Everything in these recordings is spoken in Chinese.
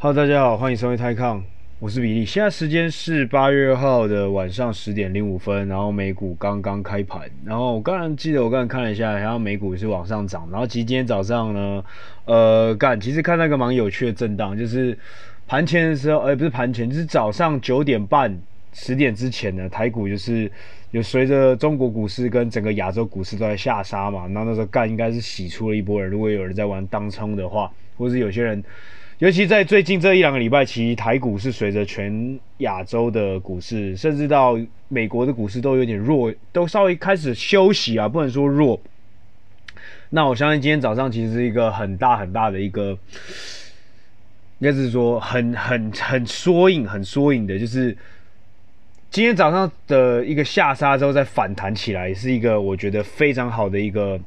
Hello，大家好，欢迎收听泰康我是比利。现在时间是八月二号的晚上十点零五分，然后美股刚刚开盘。然后我刚刚记得我刚刚看了一下，然后美股是往上涨。然后其实今天早上呢，呃，干，其实看到一个蛮有趣的震荡，就是盘前的时候，呃，不是盘前，就是早上九点半、十点之前呢，台股就是有随着中国股市跟整个亚洲股市都在下杀嘛。然后那时候干应该是洗出了一波人，如果有人在玩当冲的话，或是有些人。尤其在最近这一两个礼拜，其实台股是随着全亚洲的股市，甚至到美国的股市都有点弱，都稍微开始休息啊，不能说弱。那我相信今天早上其实是一个很大很大的一个，应该是说很很很缩影、很缩影的，就是今天早上的一个下杀之后再反弹起来，是一个我觉得非常好的一个。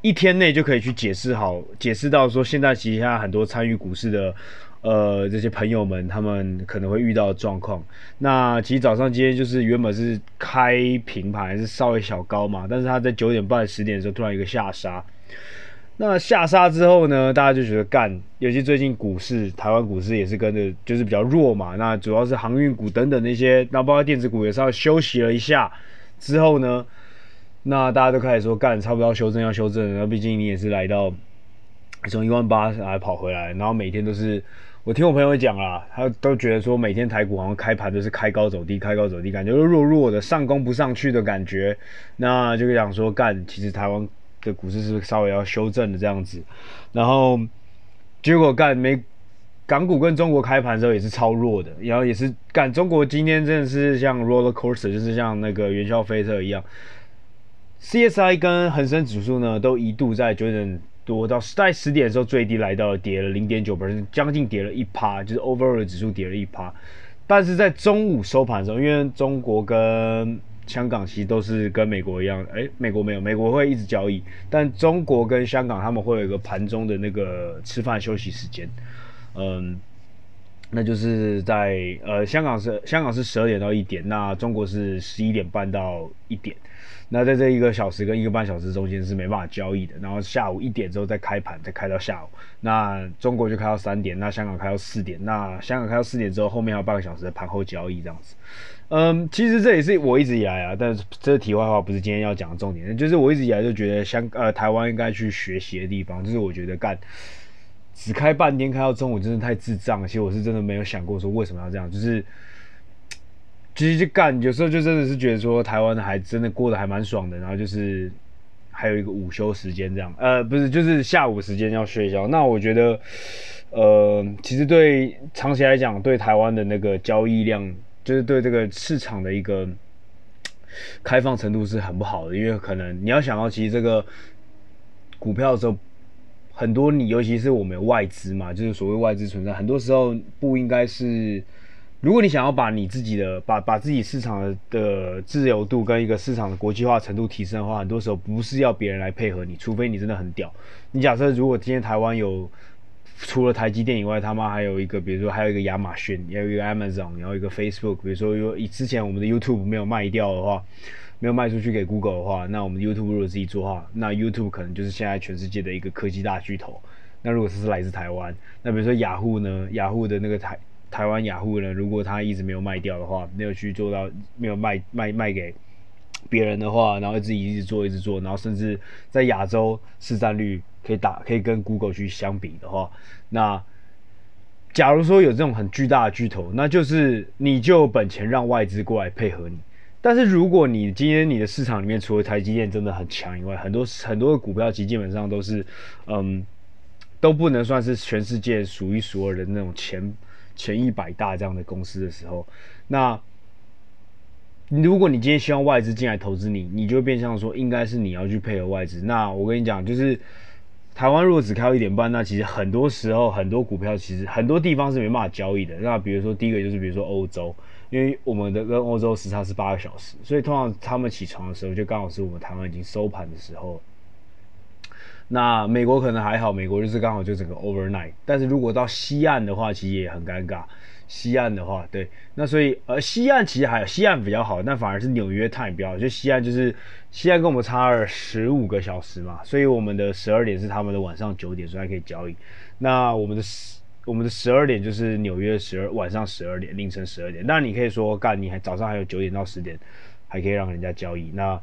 一天内就可以去解释好，解释到说现在其实现在很多参与股市的，呃，这些朋友们他们可能会遇到的状况。那其实早上今天就是原本是开平盘，还是稍微小高嘛，但是他在九点半十点的时候突然一个下杀。那下杀之后呢，大家就觉得干，尤其最近股市，台湾股市也是跟着就是比较弱嘛。那主要是航运股等等那些，那包括电子股也稍微休息了一下之后呢。那大家都开始说干，差不多要修正要修正，然后毕竟你也是来到从一万八来跑回来，然后每天都是我听我朋友讲啦，他都觉得说每天台股好像开盘都是开高走低，开高走低，感觉都弱弱的，上攻不上去的感觉。那就讲说干，其实台湾的股市是稍微要修正的这样子？然后结果干没港股跟中国开盘的时候也是超弱的，然后也是干中国今天真的是像 roller coaster，就是像那个云霄飞车一样。CSI 跟恒生指数呢，都一度在九点多到在十点的时候最低来到了跌了零点九分，将近跌了一趴，就是 overall 指数跌了一趴。但是在中午收盘的时候，因为中国跟香港其实都是跟美国一样，哎，美国没有，美国会一直交易，但中国跟香港他们会有一个盘中的那个吃饭休息时间，嗯，那就是在呃香港是香港是十二点到一点，那中国是十一点半到一点。那在这一个小时跟一个半小时中间是没办法交易的，然后下午一点之后再开盘，再开到下午。那中国就开到三点，那香港开到四点，那香港开到四点之后，后面还有半个小时的盘后交易这样子。嗯，其实这也是我一直以来啊，但是这是题外话，不是今天要讲的重点。就是我一直以来就觉得香呃台湾应该去学习的地方，就是我觉得干只开半天开到中午真的太智障。其实我是真的没有想过说为什么要这样，就是。其实就干，有时候就真的是觉得说台湾还真的过得还蛮爽的，然后就是还有一个午休时间这样，呃，不是，就是下午时间要睡觉。那我觉得，呃，其实对长期来讲，对台湾的那个交易量，就是对这个市场的一个开放程度是很不好的，因为可能你要想到，其实这个股票的时候，很多你尤其是我们有外资嘛，就是所谓外资存在，很多时候不应该是。如果你想要把你自己的把把自己市场的自由度跟一个市场的国际化程度提升的话，很多时候不是要别人来配合你，除非你真的很屌。你假设如果今天台湾有除了台积电以外，他妈还有一个，比如说还有一个亚马逊，也有一个 Amazon，然后一个 Facebook，比如说有之前我们的 YouTube 没有卖掉的话，没有卖出去给 Google 的话，那我们 YouTube 如果自己做的话，那 YouTube 可能就是现在全世界的一个科技大巨头。那如果是来自台湾，那比如说雅虎呢？雅虎的那个台。台湾雅虎呢，如果他一直没有卖掉的话，没有去做到没有卖卖卖给别人的话，然后自己一直做一直做，然后甚至在亚洲市占率可以打可以跟 Google 去相比的话，那假如说有这种很巨大的巨头，那就是你就有本钱让外资过来配合你。但是如果你今天你的市场里面除了台积电真的很强以外，很多很多的股票其实基本上都是嗯都不能算是全世界数一数二的那种前。前一百大这样的公司的时候，那如果你今天希望外资进来投资你，你就变相说应该是你要去配合外资。那我跟你讲，就是台湾如果只开一点半，那其实很多时候很多股票其实很多地方是没办法交易的。那比如说第一个就是比如说欧洲，因为我们的跟欧洲时差是八个小时，所以通常他们起床的时候就刚好是我们台湾已经收盘的时候。那美国可能还好，美国就是刚好就整个 overnight。但是如果到西岸的话，其实也很尴尬。西岸的话，对，那所以呃，西岸其实还有西岸比较好，但反而是纽约 time 比较好。就西岸就是西岸跟我们差了十五个小时嘛，所以我们的十二点是他们的晚上九点，所以还可以交易。那我们的十我们的十二点就是纽约十二晚上十二点凌晨十二点。当然你可以说干，你还早上还有九点到十点还可以让人家交易。那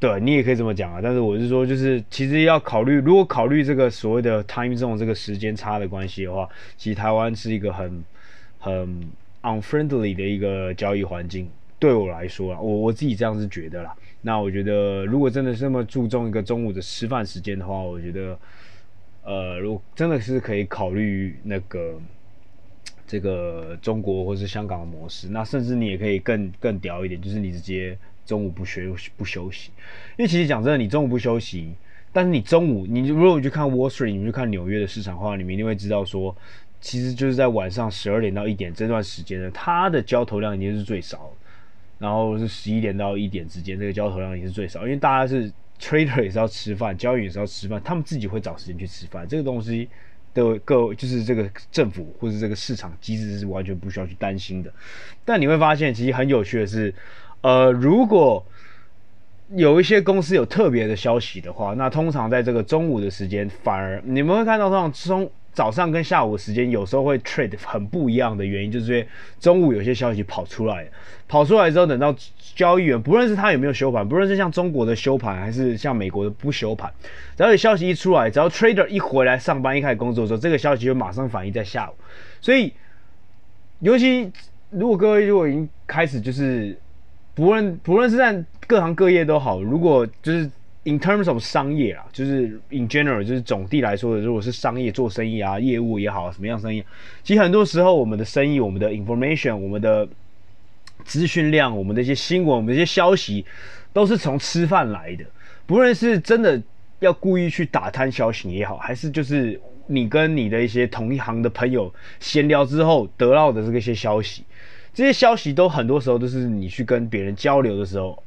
对你也可以这么讲啊。但是我是说，就是其实要考虑，如果考虑这个所谓的 time zone 这个时间差的关系的话，其实台湾是一个很很 unfriendly 的一个交易环境。对我来说啊，我我自己这样是觉得啦。那我觉得，如果真的是那么注重一个中午的吃饭时间的话，我觉得。呃，如果真的是可以考虑那个这个中国或是香港的模式，那甚至你也可以更更屌一点，就是你直接中午不学不休息。因为其实讲真的，你中午不休息，但是你中午你如果你去看 Wall Street，你去看纽约的市场的话，你们一定会知道说，其实就是在晚上十二点到一点这段时间呢，它的交投量已经是最少，然后是十一点到一点之间，这个交投量也是最少，因为大家是。Trader 也是要吃饭，交易也是要吃饭，他们自己会找时间去吃饭。这个东西的各就是这个政府或者这个市场机制是完全不需要去担心的。但你会发现，其实很有趣的是，呃，如果有一些公司有特别的消息的话，那通常在这个中午的时间，反而你们会看到，通常中早上跟下午时间有时候会 trade 很不一样的原因，就是因为中午有些消息跑出来，跑出来之后，等到交易员不论是他有没有休盘，不论是像中国的休盘，还是像美国的不休盘，只要有消息一出来，只要 trader 一回来上班，一开始工作的时候，这个消息就马上反映在下午。所以，尤其如果各位如果已经开始就是不论不论是在各行各业都好，如果就是。In terms of 商业啊，就是 in general，就是总地来说的，如果是商业做生意啊，业务也好，什么样生意，其实很多时候我们的生意，我们的 information，我们的资讯量，我们的一些新闻，我们的一些消息，都是从吃饭来的。不论是真的要故意去打探消息也好，还是就是你跟你的一些同一行的朋友闲聊之后得到的这个一些消息，这些消息都很多时候都是你去跟别人交流的时候。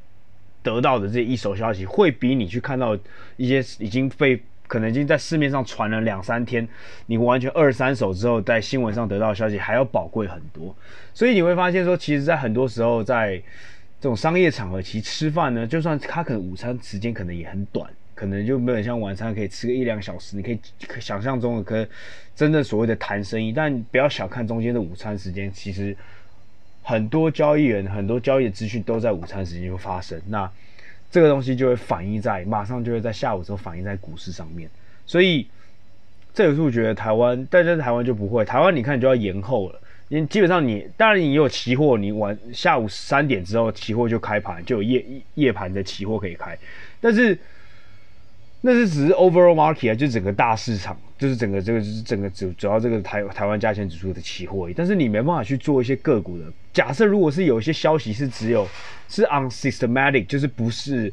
得到的这一手消息，会比你去看到一些已经被可能已经在市面上传了两三天，你完全二三手之后在新闻上得到消息还要宝贵很多。所以你会发现说，其实，在很多时候，在这种商业场合，其实吃饭呢，就算他可能午餐时间可能也很短，可能就没有像晚餐可以吃个一两小时，你可以想象中的可真的所谓的谈生意，但不要小看中间的午餐时间，其实。很多交易员，很多交易的资讯都在午餐时间就发生，那这个东西就会反映在马上就会在下午时候反映在股市上面，所以这也是我觉得台湾，但是台湾就不会，台湾你看就要延后了，因基本上你当然你有期货，你晚下午三点之后期货就开盘，就有夜夜盘的期货可以开，但是。那是只是 overall market 啊，就整个大市场，就是整个这个就是整个主主要这个台台湾加权指数的期货。但是你没办法去做一些个股的假设。如果是有一些消息是只有是 unsystematic，就是不是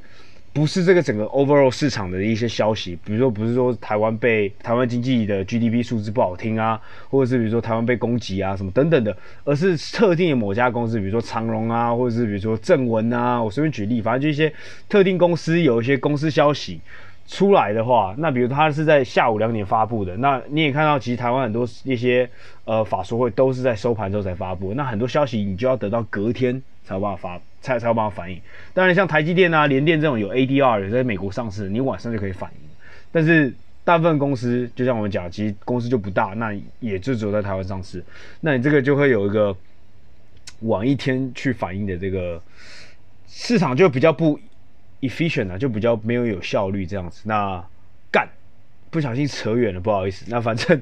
不是这个整个 overall 市场的一些消息，比如说不是说台湾被台湾经济的 GDP 数字不好听啊，或者是比如说台湾被攻击啊什么等等的，而是特定的某家公司，比如说长荣啊，或者是比如说正文啊，我随便举例，反正就一些特定公司有一些公司消息。出来的话，那比如他是在下午两点发布的，那你也看到，其实台湾很多一些呃法说会都是在收盘之后才发布，那很多消息你就要等到隔天才有办法发，才才有办法反应。当然，像台积电啊、联电这种有 ADR 的在美国上市，你晚上就可以反应。但是大部分公司，就像我们讲，其实公司就不大，那也就只有在台湾上市，那你这个就会有一个晚一天去反应的这个市场就比较不。Efficient 啊，就比较没有有效率这样子。那干，不小心扯远了，不好意思。那反正，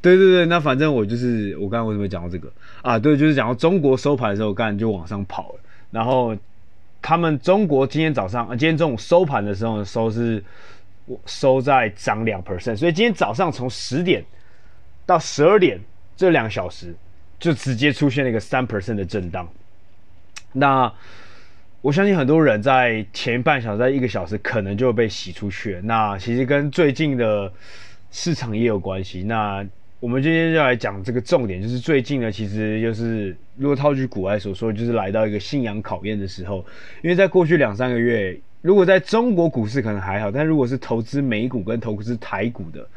对对对，那反正我就是我刚刚为什么讲到这个啊？对，就是讲到中国收盘的时候，干就往上跑了。然后他们中国今天早上啊，今天中午收盘的时候收是收在涨两 percent，所以今天早上从十点到十二点这两个小时就直接出现了一个三 percent 的震荡。那我相信很多人在前半小时，在一个小时可能就会被洗出去。那其实跟最近的市场也有关系。那我们今天就来讲这个重点，就是最近呢，其实就是如果套句古来所说，就是来到一个信仰考验的时候。因为在过去两三个月，如果在中国股市可能还好，但如果是投资美股跟投资台股的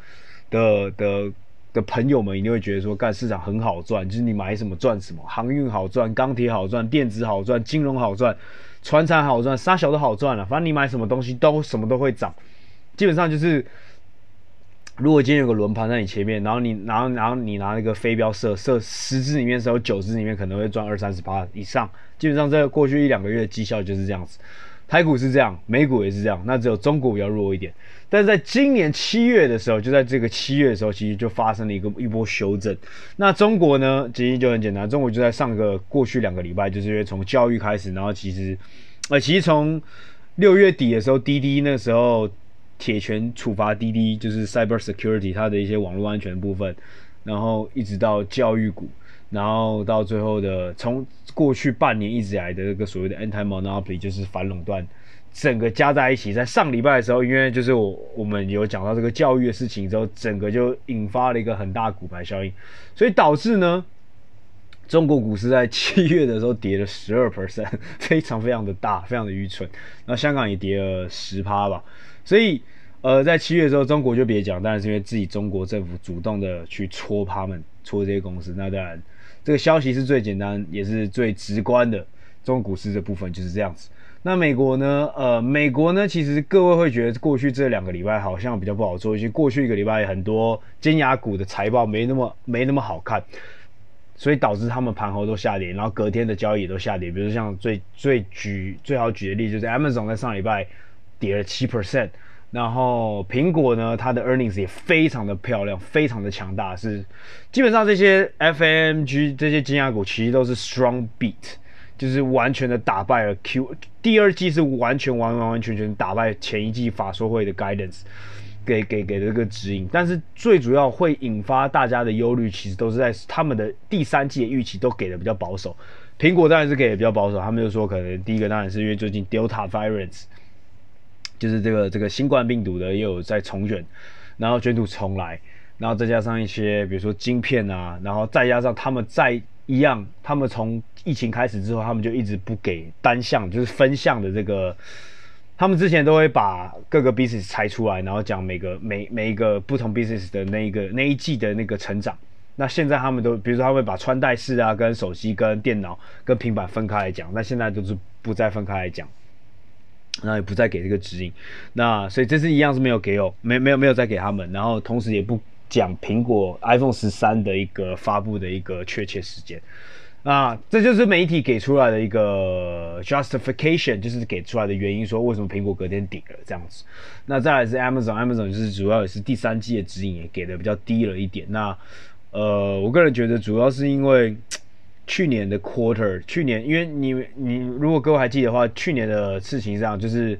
的的的朋友们，一定会觉得说，干市场很好赚，就是你买什么赚什么，航运好赚，钢铁好赚，电子好赚，金融好赚。船产好赚，沙小都好赚了，反正你买什么东西都什么都会涨，基本上就是如果今天有个轮盘在你前面，然后你然后然后你拿那个飞镖射射十只里面，只有九只里面可能会赚二三十趴以上。基本上在过去一两个月的绩效就是这样子。台股是这样，美股也是这样，那只有中国比较弱一点。但是在今年七月的时候，就在这个七月的时候，其实就发生了一个一波修正。那中国呢，其实就很简单，中国就在上个过去两个礼拜，就是因为从教育开始，然后其实呃，其实从六月底的时候，滴滴那时候。铁拳处罚滴滴，就是 cyber security 它的一些网络安全部分，然后一直到教育股，然后到最后的从过去半年一直以来的这个所谓的 anti monopoly 就是反垄断，整个加在一起，在上礼拜的时候，因为就是我我们有讲到这个教育的事情之后，整个就引发了一个很大骨牌效应，所以导致呢，中国股市在七月的时候跌了十二 percent，非常非常的大，非常的愚蠢，那香港也跌了十趴吧。所以，呃，在七月的时候，中国就别讲，当然是因为自己中国政府主动的去戳他们，戳这些公司。那当然，这个消息是最简单，也是最直观的。中国股市的部分就是这样子。那美国呢？呃，美国呢，其实各位会觉得过去这两个礼拜好像比较不好做，一些过去一个礼拜很多尖牙股的财报没那么没那么好看，所以导致他们盘后都下跌，然后隔天的交易也都下跌。比如像最最举最好举的例子，就是 Amazon 在上礼拜。跌了七 percent，然后苹果呢，它的 earnings 也非常的漂亮，非常的强大，是基本上这些 FMG 这些金牙股其实都是 strong beat，就是完全的打败了 Q，第二季是完全完完完全全打败前一季法说会的 guidance，给给给的这个指引，但是最主要会引发大家的忧虑，其实都是在他们的第三季的预期都给的比较保守，苹果当然是给的比较保守，他们就说可能第一个当然是因为最近 Delta variants。就是这个这个新冠病毒的也有在重卷，然后卷土重来，然后再加上一些比如说晶片啊，然后再加上他们再一样，他们从疫情开始之后，他们就一直不给单向，就是分项的这个，他们之前都会把各个 business 拆出来，然后讲每个每每一个不同 business 的那一个那一季的那个成长。那现在他们都比如说他会把穿戴式啊、跟手机、跟电脑、跟平板分开来讲，那现在都是不再分开来讲。那也不再给这个指引，那所以这次一样是没有给哦，没没有没有再给他们，然后同时也不讲苹果 iPhone 十三的一个发布的一个确切时间，啊，这就是媒体给出来的一个 justification，就是给出来的原因，说为什么苹果隔天顶了这样子。那再来是 Amazon，Amazon 就是主要也是第三季的指引也给的比较低了一点。那呃，我个人觉得主要是因为。去年的 quarter，去年因为你你如果各位还记得的话，去年的事情上，就是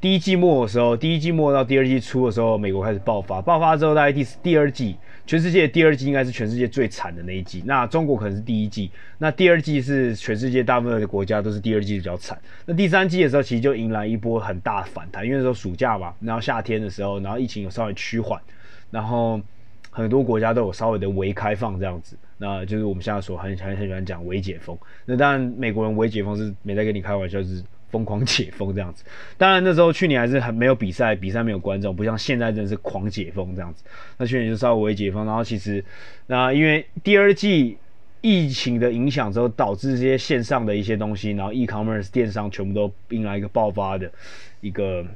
第一季末的时候，第一季末到第二季初的时候，美国开始爆发，爆发之后大概第第二季，全世界第二季应该是全世界最惨的那一季，那中国可能是第一季，那第二季是全世界大部分的国家都是第二季比较惨，那第三季的时候其实就迎来一波很大反弹，因为那时候暑假嘛，然后夏天的时候，然后疫情有稍微趋缓，然后。很多国家都有稍微的微开放这样子，那就是我们现在所很很很喜欢讲微解封。那当然，美国人微解封是没在跟你开玩笑，是疯狂解封这样子。当然那时候去年还是很没有比赛，比赛没有观众，不像现在真的是狂解封这样子。那去年就稍微微解封，然后其实那因为第二季疫情的影响之后，导致这些线上的一些东西，然后 e-commerce 电商全部都迎来一个爆发的一个。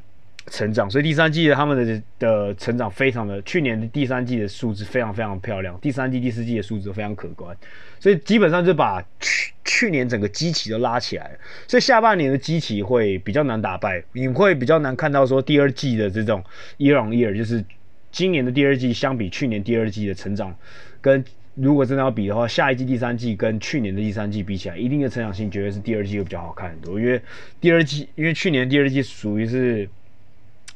成长，所以第三季的他们的的成长非常的，去年的第三季的数字非常非常漂亮，第三季、第四季的数字都非常可观，所以基本上就把去去年整个基期都拉起来了，所以下半年的基期会比较难打败，你会比较难看到说第二季的这种 year on year，就是今年的第二季相比去年第二季的成长，跟如果真的要比的话，下一季第三季跟去年的第三季比起来，一定的成长性绝对是第二季会比较好看很多，因为第二季因为去年第二季属于是。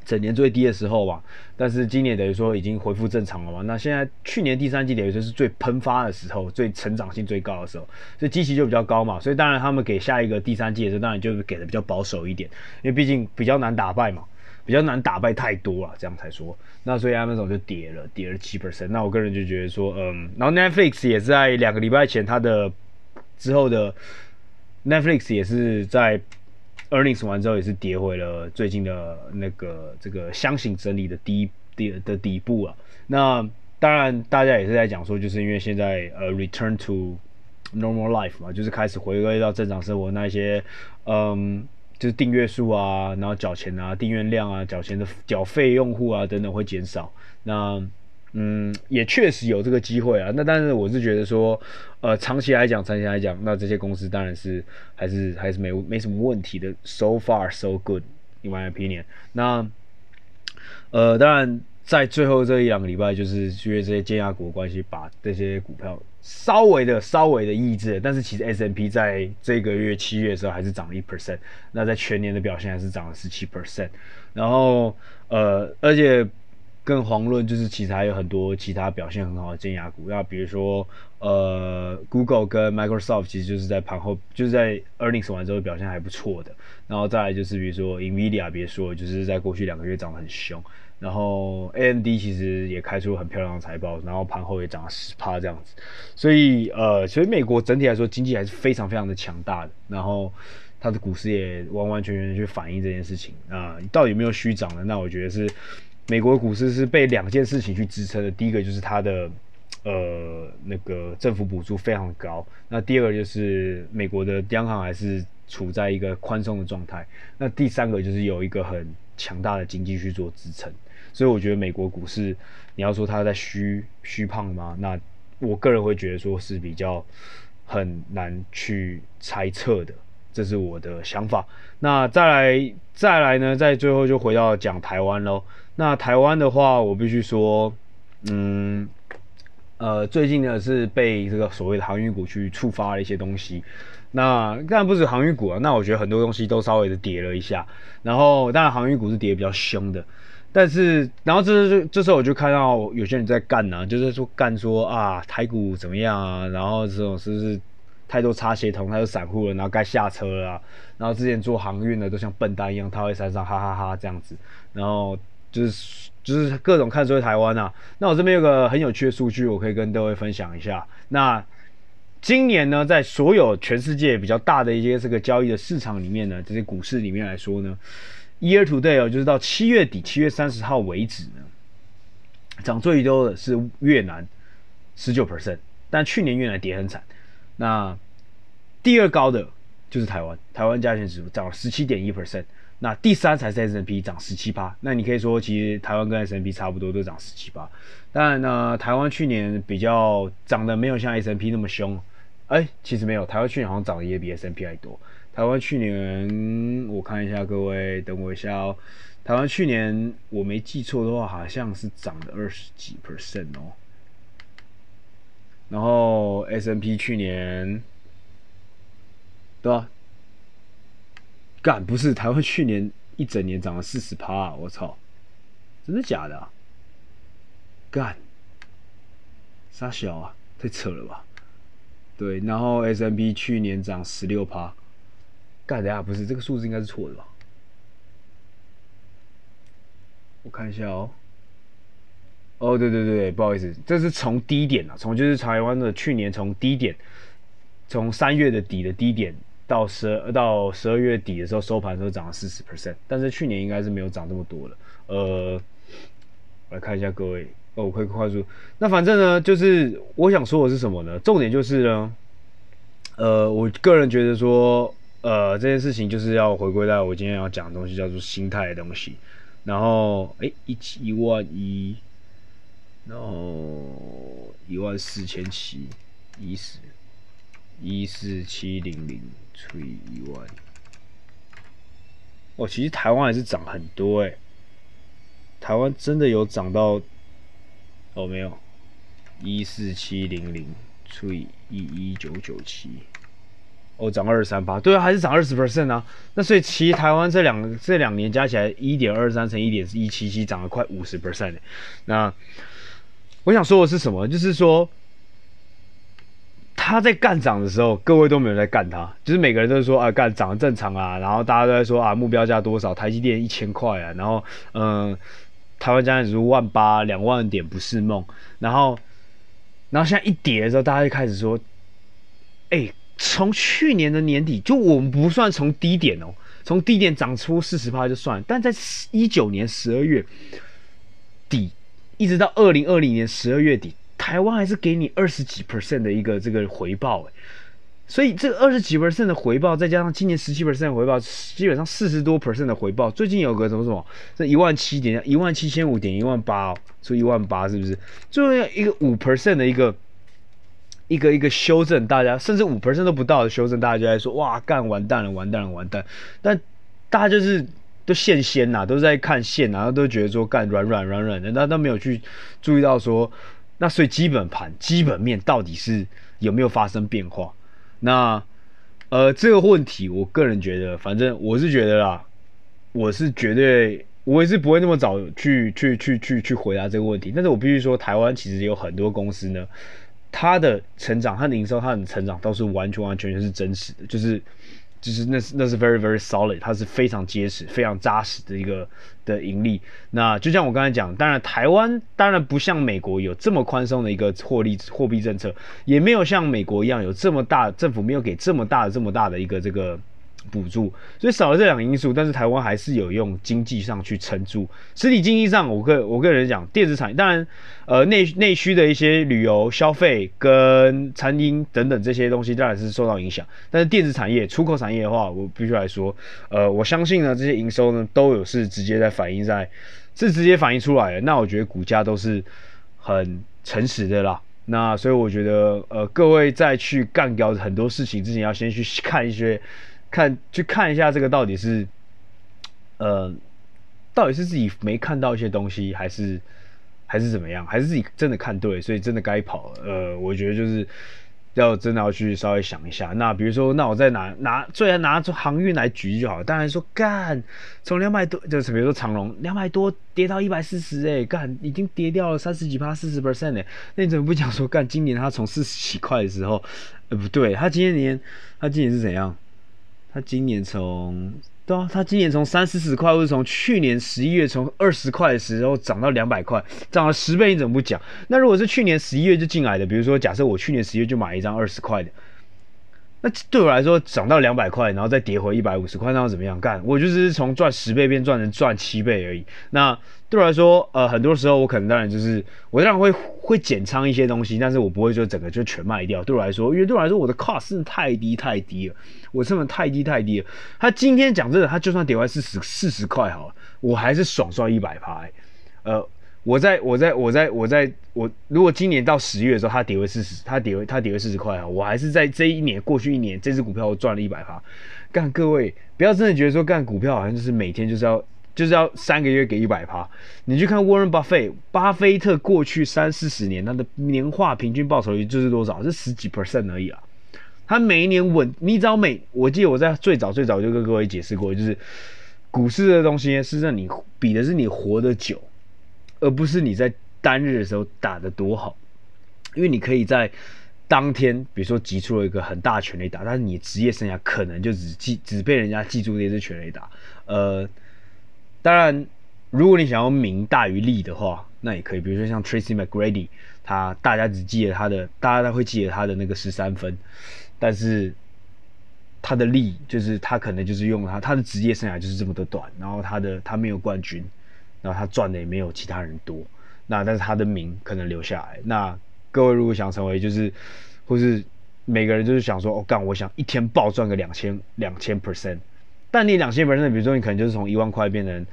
整年最低的时候吧，但是今年等于说已经恢复正常了嘛。那现在去年第三季等于说是最喷发的时候，最成长性最高的时候，所以基期就比较高嘛。所以当然他们给下一个第三季的时候，当然就给的比较保守一点，因为毕竟比较难打败嘛，比较难打败太多了，这样才说。那所以 Amazon 就跌了，跌了七 percent。那我个人就觉得说，嗯，然后 Netflix 也是在两个礼拜前，它的之后的 Netflix 也是在。Earnings 完之后也是跌回了最近的那个这个箱型整理的低底的底部啊。那当然大家也是在讲说，就是因为现在呃 return to normal life 嘛，就是开始回归到正常生活，那一些嗯就是订阅数啊，然后缴钱啊，订阅量啊，缴钱的缴费用户啊等等会减少。那嗯，也确实有这个机会啊。那但是我是觉得说，呃，长期来讲，长期来讲，那这些公司当然是还是还是没没什么问题的。So far so good in my opinion。那呃，当然在最后这一两个礼拜，就是因为这些尖牙股的关系，把这些股票稍微的稍微的抑制。但是其实 S&P 在这个月七月的时候还是涨了一 percent，那在全年的表现还是涨了十七 percent。然后呃，而且。更遑论就是其实还有很多其他表现很好的尖牙股，那比如说呃，Google 跟 Microsoft 其实就是在盘后就是在 earnings 完之后表现还不错的，然后再来就是比如说 Nvidia，别说就是在过去两个月涨得很凶，然后 AMD 其实也开出很漂亮的财报，然后盘后也涨了十趴这样子，所以呃，所以美国整体来说经济还是非常非常的强大的，然后它的股市也完完全全去反映这件事情啊，到底有没有虚涨呢？那我觉得是。美国股市是被两件事情去支撑的，第一个就是它的呃那个政府补助非常高，那第二个就是美国的央行还是处在一个宽松的状态，那第三个就是有一个很强大的经济去做支撑，所以我觉得美国股市你要说它在虚虚胖吗？那我个人会觉得说是比较很难去猜测的。这是我的想法。那再来，再来呢？在最后就回到讲台湾喽。那台湾的话，我必须说，嗯，呃，最近呢是被这个所谓的航运股去触发了一些东西。那当然不止航运股啊，那我觉得很多东西都稍微的跌了一下。然后当然航运股是跌得比较凶的，但是然后这这这时候我就看到有些人在干呢、啊，就是说干说啊台股怎么样啊，然后这种是不是？太多擦鞋童，太多散户了，然后该下车了、然后之前做航运的都像笨蛋一样，他会山上哈哈哈这样子。然后就是就是各种看衰台湾啊。那我这边有个很有趣的数据，我可以跟各位分享一下。那今年呢，在所有全世界比较大的一些这个交易的市场里面呢，这些股市里面来说呢，year to day 哦，就是到七月底，七月三十号为止呢，涨最多的是越南十九 percent，但去年越南跌很惨。那第二高的就是台湾，台湾加权指数涨了十七点一 percent。那第三才是 S N P 涨十七趴。那你可以说，其实台湾跟 S N P 差不多，都涨十七趴。当然呢，台湾去年比较涨的没有像 S N P 那么凶。哎、其实没有，台湾去年好像涨的也比 S N P 还多。台湾去年我看一下，各位等我一下哦。台湾去年我没记错的话，好像是涨了二十几 percent 哦。然后 S N P 去年，对吧？干不是台湾去年一整年涨了四十趴，我操！真的假的啊？干，杀小啊，太扯了吧？对，然后 S&P 去年涨十六趴，干的呀？不是这个数字应该是错的吧？我看一下哦。哦对对对，不好意思，这是从低点啊，从就是台湾的去年从低点，从三月的底的低点到十二到十二月底的时候收盘的时候涨了四十 percent，但是去年应该是没有涨这么多了。呃，我来看一下各位，哦，我可以快速。那反正呢，就是我想说的是什么呢？重点就是呢，呃，我个人觉得说，呃，这件事情就是要回归到我今天要讲的东西，叫做心态的东西。然后，哎，一七一万一。然后一万四千七，一十一四七零零除以一万，哦，其实台湾还是涨很多诶，台湾真的有涨到，哦没有，一四七零零除以一一九九七，哦涨二三八，对啊，还是涨二十 percent 啊，那所以其实台湾这两这两年加起来一点二三乘一点一七七，涨了快五十 percent，那。我想说的是什么？就是说他在干涨的时候，各位都没有在干他，就是每个人都说啊，干涨正常啊，然后大家都在说啊，目标价多少？台积电一千块啊，然后嗯，台湾加指数万八两万点不是梦，然后然后现在一跌的时候，大家就开始说，哎、从去年的年底，就我们不算从低点哦，从低点涨出四十趴就算，但在一九年十二月底。一直到二零二零年十二月底，台湾还是给你二十几 percent 的一个这个回报，诶，所以这个二十几 percent 的回报，再加上今年十七 percent 回报，基本上四十多 percent 的回报。最近有个什么什么，这一万七点一万七千五点一万八哦，出一万八是不是？最后一个五 percent 的一个一个一个修正，大家甚至五 percent 都不到的修正，大家就在说哇，干完蛋了，完蛋了，完蛋！但大家就是都现仙呐，都在看线，然后都觉得说干软软软软的，那都没有去注意到说，那所以基本盘基本面到底是有没有发生变化？那，呃，这个问题，我个人觉得，反正我是觉得啦，我是绝对，我也是不会那么早去去去去去回答这个问题。但是我必须说，台湾其实有很多公司呢，它的成长、它的营收、它的成长都是完全完全全是真实的，就是。就是那是那是 very very solid，它是非常结实、非常扎实的一个的盈利。那就像我刚才讲，当然台湾当然不像美国有这么宽松的一个获利货币政策，也没有像美国一样有这么大政府没有给这么大的这么大的一个这个。补助，所以少了这两个因素，但是台湾还是有用经济上去撑住。实体经济上，我个我个人讲，电子产业当然，呃内内需的一些旅游消费跟餐饮等等这些东西当然是受到影响。但是电子产业、出口产业的话，我必须来说，呃，我相信呢这些营收呢都有是直接在反映在，是直接反映出来的。那我觉得股价都是很诚实的啦。那所以我觉得，呃，各位在去干掉很多事情之前，要先去看一些。看，去看一下这个到底是，呃，到底是自己没看到一些东西，还是还是怎么样，还是自己真的看对，所以真的该跑。呃，我觉得就是要真的要去稍微想一下。那比如说，那我再拿拿，最然拿出航运来举就好。当然说干，从两百多，就是比如说长荣两百多跌到一百四十，哎，干已经跌掉了三十几趴，四十 percent 哎，那你怎么不讲说干？今年他从四十几块的时候，呃，不对，他今年他今年是怎样？他今年从对啊，他今年从三四十块，或者从去年十一月从二十块的时候涨到两百块，涨了十倍，你怎么不讲？那如果是去年十一月就进来的，比如说假设我去年十一月就买一张二十块的。那对我来说，涨到两百块，然后再跌回一百五十块，那要怎么样干？我就是从赚十倍变赚成赚七倍而已。那对我来说，呃，很多时候我可能当然就是我当然会会减仓一些东西，但是我不会说整个就全卖掉。对我来说，因为对我来说，我的 cost 真的太低太低了，我成本太低太低了。他今天讲真的，他就算跌回四十四十块好了，我还是爽赚一百趴。呃。我在我在我在我在我如果今年到十月的时候，它跌回四十，它跌回它跌回四十块啊，我还是在这一年过去一年，这支股票我赚了一百趴。干各位不要真的觉得说干股票好像就是每天就是要就是要三个月给一百趴。你去看 Warren Buffett，巴菲特过去三四十年他的年化平均报酬率就是多少？是十几 percent 而已啊。他每一年稳，你只要每我记得我在最早最早就跟各位解释过，就是股市的东西是让你比的是你活得久。而不是你在单日的时候打得多好，因为你可以在当天，比如说击出了一个很大的全垒打，但是你职业生涯可能就只记只被人家记住那只全垒打。呃，当然，如果你想要名大于利的话，那也可以，比如说像 Tracy McGrady，他大家只记得他的，大家都会记得他的那个十三分，但是他的利就是他可能就是用他他的职业生涯就是这么的短，然后他的他没有冠军。然后他赚的也没有其他人多，那但是他的名可能留下来。那各位如果想成为就是，或是每个人就是想说，哦干，我想一天暴赚个两千两千 percent，但你两千 percent，比如说你可能就是从一万块变成，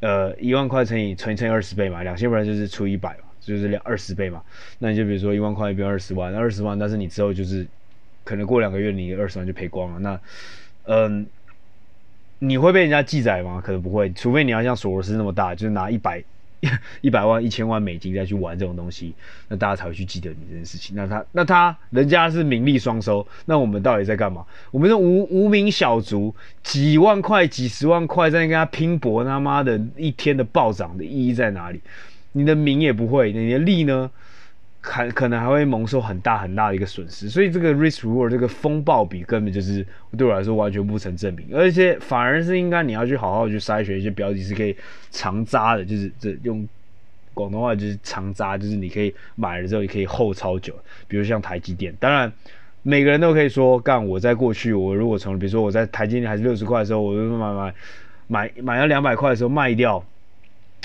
呃一万块乘以乘以乘以二十倍嘛，两千 percent 就是除一百嘛，就是两二十倍嘛。那你就比如说一万块变二十万，二十万，但是你之后就是可能过两个月你二十万就赔光了。那嗯。你会被人家记载吗？可能不会，除非你要像索罗斯那么大，就是拿一百 一百万、一千万美金再去玩这种东西，那大家才会去记得你这件事情。那他那他人家是名利双收，那我们到底在干嘛？我们这无无名小卒，几万块、几十万块在跟他拼搏，他妈的一天的暴涨的意义在哪里？你的名也不会，你的利呢？可可能还会蒙受很大很大的一个损失，所以这个 risk reward 这个风暴比根本就是对我来说完全不成正比，而且反而是应该你要去好好去筛选一些标的，是可以长扎的，就是这用广东话就是长扎，就是你可以买了之后也可以后超久，比如像台积电。当然每个人都可以说，干我在过去我如果从比如说我在台积电还是六十块的时候，我就买买买买到两百块的时候卖掉。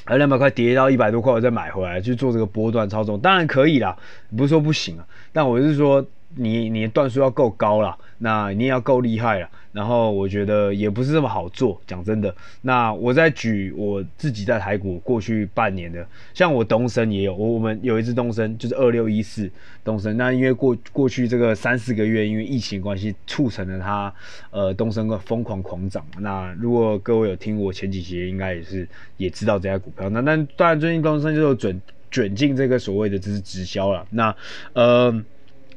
还有两百块跌到一百多块，我再买回来去做这个波段操纵，当然可以啦，不是说不行啊。但我是说，你你的段数要够高啦，那你也要够厉害啦。然后我觉得也不是这么好做，讲真的。那我再举我自己在台股过去半年的，像我东升也有，我我们有一支东升就是二六一四东升。那因为过过去这个三四个月，因为疫情关系，促成了它呃东升个疯狂狂涨。那如果各位有听我前几期，应该也是也知道这家股票。那但当然最近东升就有卷卷进这个所谓的就是直销了。那呃。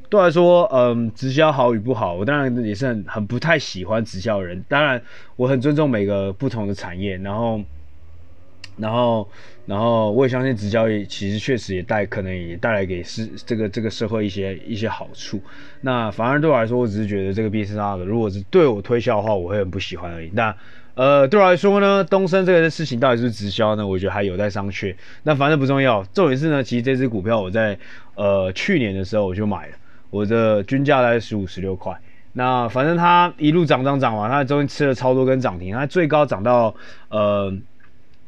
对我来说，嗯，直销好与不好，我当然也是很很不太喜欢直销人。当然，我很尊重每个不同的产业，然后，然后，然后我也相信直销也其实确实也带可能也带来给是这个这个社会一些一些好处。那反而对我来说，我只是觉得这个 B C R 的如果是对我推销的话，我会很不喜欢而已。那呃，对我来说呢，东升这个事情到底是是直销呢？我觉得还有待商榷。那反正不重要，重点是呢，其实这支股票我在呃去年的时候我就买了。我的均价大概十五十六块，那反正它一路涨涨涨完，它中间吃了超多根涨停，它最高涨到呃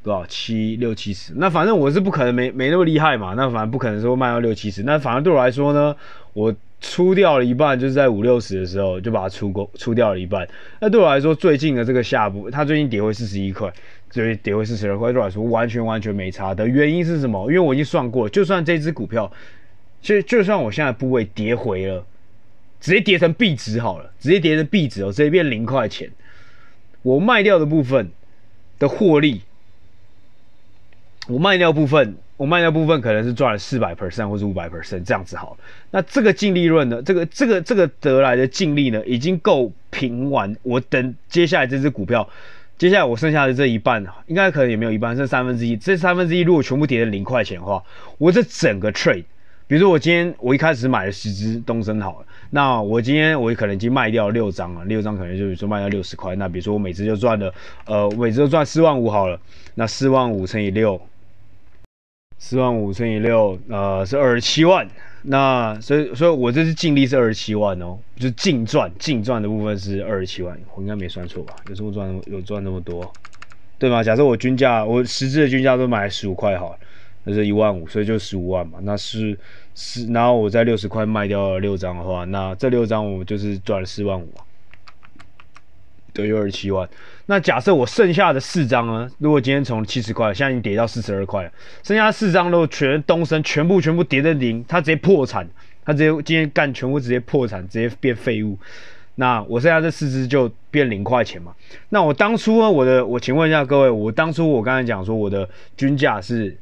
多少？七六七十，那反正我是不可能没没那么厉害嘛，那反正不可能说卖到六七十，那反正对我来说呢，我出掉了一半，就是在五六十的时候就把它出过出掉了一半，那对我来说最近的这个下部，它最近跌回四十一块，所以跌回四十二块，对我来说完全完全没差。的原因是什么？因为我已经算过，就算这只股票。所以就算我现在部位跌回了，直接跌成币值好了，直接跌成币值哦，直接变零块钱，我卖掉的部分的获利，我卖掉部分，我卖掉部分可能是赚了四百 percent 或者五百 percent 这样子好了。那这个净利润呢？这个这个这个得来的净利呢，已经够平完。我等接下来这只股票，接下来我剩下的这一半，应该可能也没有一半，剩三分之一。这三分之一如果全部跌成零块钱的话，我这整个 trade。比如说我今天我一开始买了十只东森好了，那我今天我可能已经卖掉六张了，六张可能就比如说卖掉六十块，那比如说我每只就赚了，呃，每只就赚四万五好了，那四万五乘以六，四万五乘以六，呃，是二十七万，那所以所以我这次净利是二十七万哦，就净赚净赚的部分是二十七万，我应该没算错吧？有时候赚有赚那么多，对吗？假设我均价我十只的均价都买十五块好了。那是一万五，所以就十五万嘛。那是是，然后我在六十块卖掉了六张的话，那这六张我就是赚了四万五，对，有二十七万。那假设我剩下的四张呢？如果今天从七十块现在已经跌到四十二块了，剩下四张都全东升全部全部跌在零，他直接破产，他直接今天干全部直接破产，直接变废物。那我剩下这四只就变零块钱嘛。那我当初呢？我的我请问一下各位，我当初我刚才讲说我的均价是。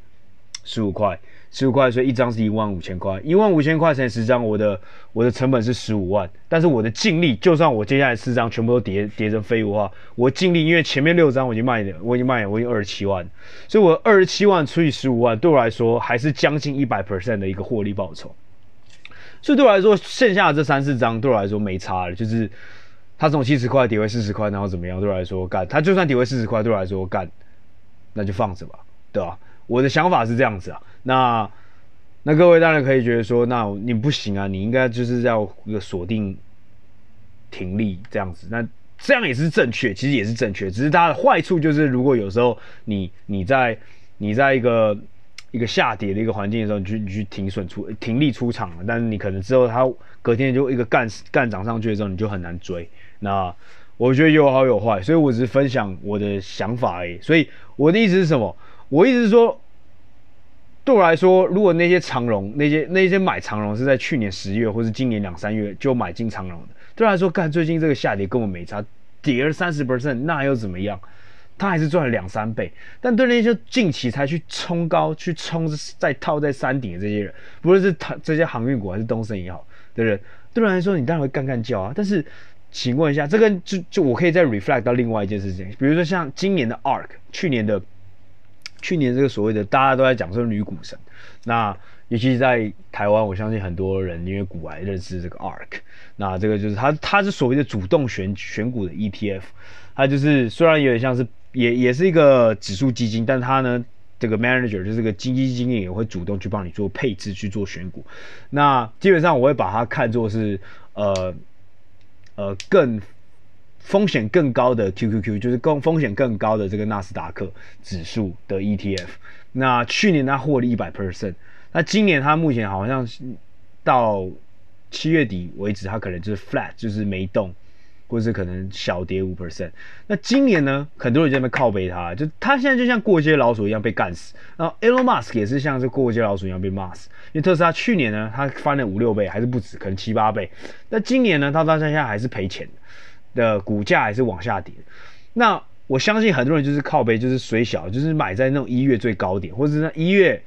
十五块，十五块，所以一张是一万五千块，一万五千块乘以十张，我的我的成本是十五万，但是我的净利，就算我接下来四张全部都叠叠成废物的话，我净利，因为前面六张我已经卖了，我已经卖了，我已经二十七万，所以我二十七万除以十五万，对我来说还是将近一百 percent 的一个获利报酬，所以对我来说，剩下的这三四张对我来说没差了，就是它从七十块跌回四十块，然后怎么样？对我来说干，它就算跌回四十块，对我来说干，那就放着吧，对吧？我的想法是这样子啊，那那各位当然可以觉得说，那你不行啊，你应该就是要一个锁定停利这样子，那这样也是正确，其实也是正确，只是它的坏处就是，如果有时候你你在你在一个一个下跌的一个环境的时候，你去你去停损出停利出场了，但是你可能之后它隔天就一个干干涨上去的时候，你就很难追。那我觉得有好有坏，所以我只是分享我的想法而已。所以我的意思是什么？我意思是说，对我来说，如果那些长荣、那些那些买长荣是在去年十月或是今年两三月就买进长荣的，对我来说，干最近这个下跌跟我没差，跌了三十 percent，那又怎么样？他还是赚了两三倍。但对那些近期才去冲高、去冲再套在山顶的这些人，不论是他这些航运股还是东森也好的人，对我来说，你当然会干干叫啊。但是，请问一下，这个就就我可以再 reflect 到另外一件事情，比如说像今年的 ARK，去年的。去年这个所谓的大家都在讲说女股神，那尤其是在台湾，我相信很多人因为股癌认识这个 ARK，那这个就是它，它是所谓的主动选选股的 ETF，它就是虽然有点像是也也是一个指数基金，但它呢这个 manager 就是这个基金经理也会主动去帮你做配置去做选股，那基本上我会把它看作是呃呃更。风险更高的 QQQ 就是更风险更高的这个纳斯达克指数的 ETF。那去年它获利一百 percent，那今年它目前好像到七月底为止，它可能就是 flat，就是没动。或者是可能小跌五 percent，那今年呢，很多人在那边靠背它，就它现在就像过街老鼠一样被干死。然后 Elon Musk 也是像这过街老鼠一样被骂死，因为特斯拉去年呢，它翻了五六倍，还是不止，可能七八倍。那今年呢，它到现在还是赔钱的，的股价还是往下跌。那我相信很多人就是靠背，就是水小，就是买在那种一月最高点，或者是一月。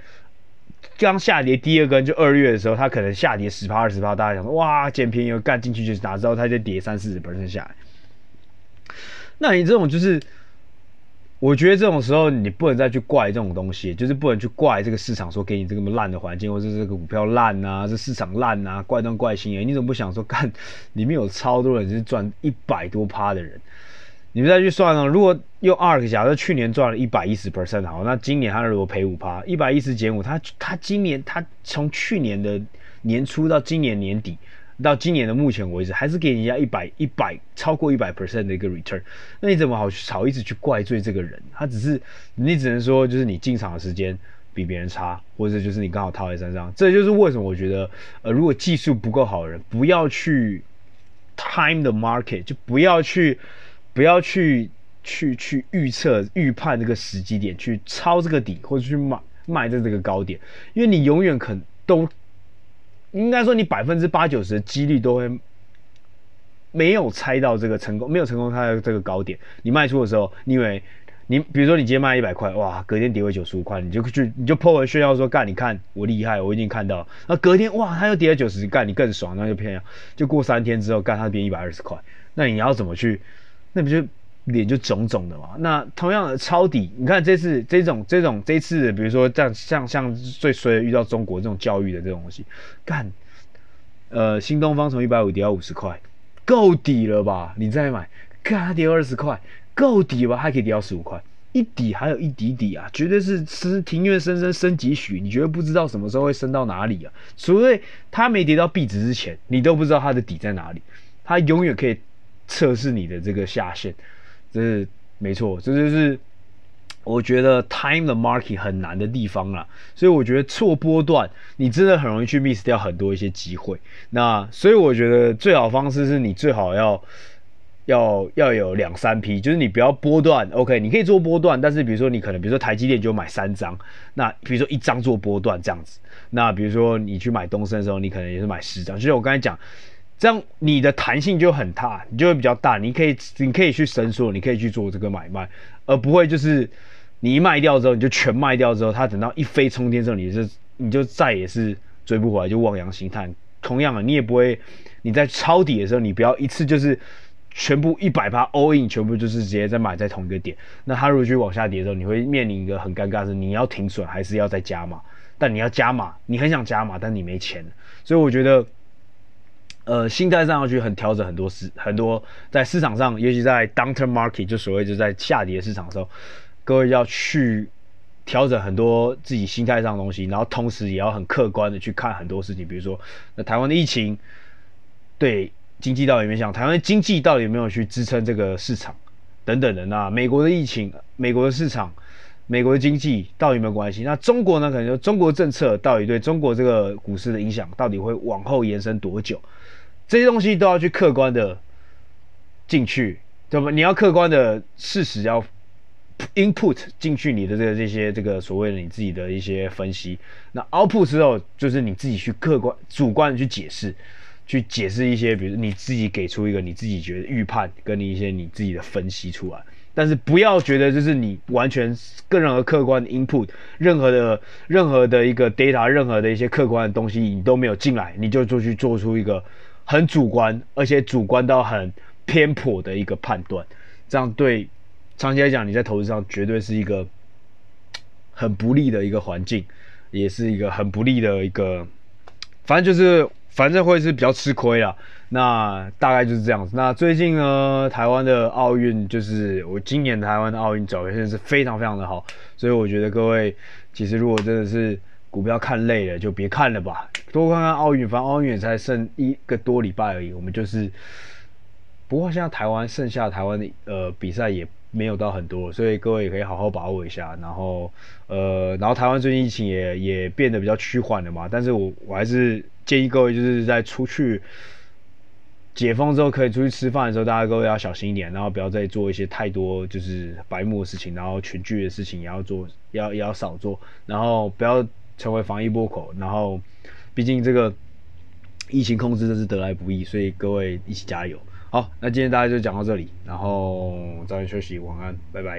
刚下跌第二根就二月的时候，它可能下跌十趴二十趴，大家想哇捡便宜又干进去，就是哪知道它就跌三四十 percent 下来。那你这种就是，我觉得这种时候你不能再去怪这种东西，就是不能去怪这个市场说给你这么烂的环境，或者是这个股票烂啊，这市场烂啊，怪东怪西。哎，你怎么不想说干里面有超多人是赚一百多趴的人？你们再去算啊，如果用 ARK 假设去年赚了一百一十 percent 好，那今年他如果赔五趴，一百一十减五，他他今年他从去年的年初到今年年底，到今年的目前为止，还是给人家一百一百超过一百 percent 的一个 return，那你怎么好好一直去怪罪这个人？他只是你只能说就是你进场的时间比别人差，或者就是你刚好套在身上，这就是为什么我觉得呃，如果技术不够好的人，不要去 time the market，就不要去。不要去去去预测预判这个时机点，去抄这个底或者去买卖在这个高点，因为你永远可都应该说你百分之八九十的几率都会没有猜到这个成功，没有成功它的这个高点。你卖出的时候，你以为你比如说你今天卖一百块，哇，隔天跌回九十五块，你就去你就 po 文炫耀说干，你看我厉害，我已经看到。那隔天哇，它又跌了九十，干你更爽，那就骗呀。就过三天之后，干它变一百二十块，那你要怎么去？那不就脸就肿肿的嘛？那同样的抄底，你看这次这种这种这次，比如说像像像最衰遇到中国这种教育的这种东西，干，呃，新东方从一百五跌到五十块，够底了吧？你再买，看它跌二十块，够底吧？还可以跌到十五块，一底还有一底底啊，绝对是是庭院深深深几许，你绝对不知道什么时候会升到哪里啊？除非它没跌到壁纸之前，你都不知道它的底在哪里，它永远可以。测试你的这个下限，这是没错，这就是我觉得 time the market 很难的地方啦。所以我觉得错波段，你真的很容易去 miss 掉很多一些机会。那所以我觉得最好方式是你最好要要要有两三批，就是你不要波段。OK，你可以做波段，但是比如说你可能比如说台积电就买三张，那比如说一张做波段这样子。那比如说你去买东森的时候，你可能也是买十张，就像我刚才讲。这样你的弹性就很大，你就会比较大，你可以你可以去伸缩，你可以去做这个买卖，而不会就是你一卖掉之后你就全卖掉之后，它等到一飞冲天之后，你就你就再也是追不回来，就望洋兴叹。同样的，你也不会你在抄底的时候，你不要一次就是全部一百趴 all in，全部就是直接在买在同一个点。那它如果去往下跌的时候，你会面临一个很尴尬是，你要停损还是要再加码？但你要加码，你很想加码，但你没钱，所以我觉得。呃，心态上要去很调整很多事，很多在市场上，尤其在 downturn market，就所谓就在下跌市场的时候，各位要去调整很多自己心态上的东西，然后同时也要很客观的去看很多事情，比如说那台湾的疫情对经济到底有没有影响？台湾的经济到底有没有去支撑这个市场等等的？那美国的疫情、美国的市场、美国的经济到底有没有关系？那中国呢？可能就中国政策到底对中国这个股市的影响到底会往后延伸多久？这些东西都要去客观的进去，对吧？你要客观的事实要 input 进去你的这个这些这个所谓的你自己的一些分析，那 output 之后就是你自己去客观主观的去解释，去解释一些，比如你自己给出一个你自己觉得预判跟你一些你自己的分析出来，但是不要觉得就是你完全个任何客观的 input，任何的任何的一个 data，任何的一些客观的东西你都没有进来，你就做去做出一个。很主观，而且主观到很偏颇的一个判断，这样对长期来讲，你在投资上绝对是一个很不利的一个环境，也是一个很不利的一个，反正就是反正会是比较吃亏啦。那大概就是这样子。那最近呢，台湾的奥运就是我今年台湾的奥运表现是非常非常的好，所以我觉得各位其实如果真的是。股票看累了就别看了吧，多看看奥运，反正奥运也才剩一个多礼拜而已。我们就是，不过现在台湾剩下台湾的呃比赛也没有到很多，所以各位也可以好好把握一下。然后呃，然后台湾最近疫情也也变得比较趋缓了嘛，但是我我还是。建议各位就是在出去解封之后可以出去吃饭的时候，大家各位要小心一点，然后不要再做一些太多就是白目的事情，然后群聚的事情也要做，要也要少做，然后不要成为防疫破口，然后毕竟这个疫情控制真是得来不易，所以各位一起加油。好，那今天大家就讲到这里，然后早点休息，晚安，拜拜。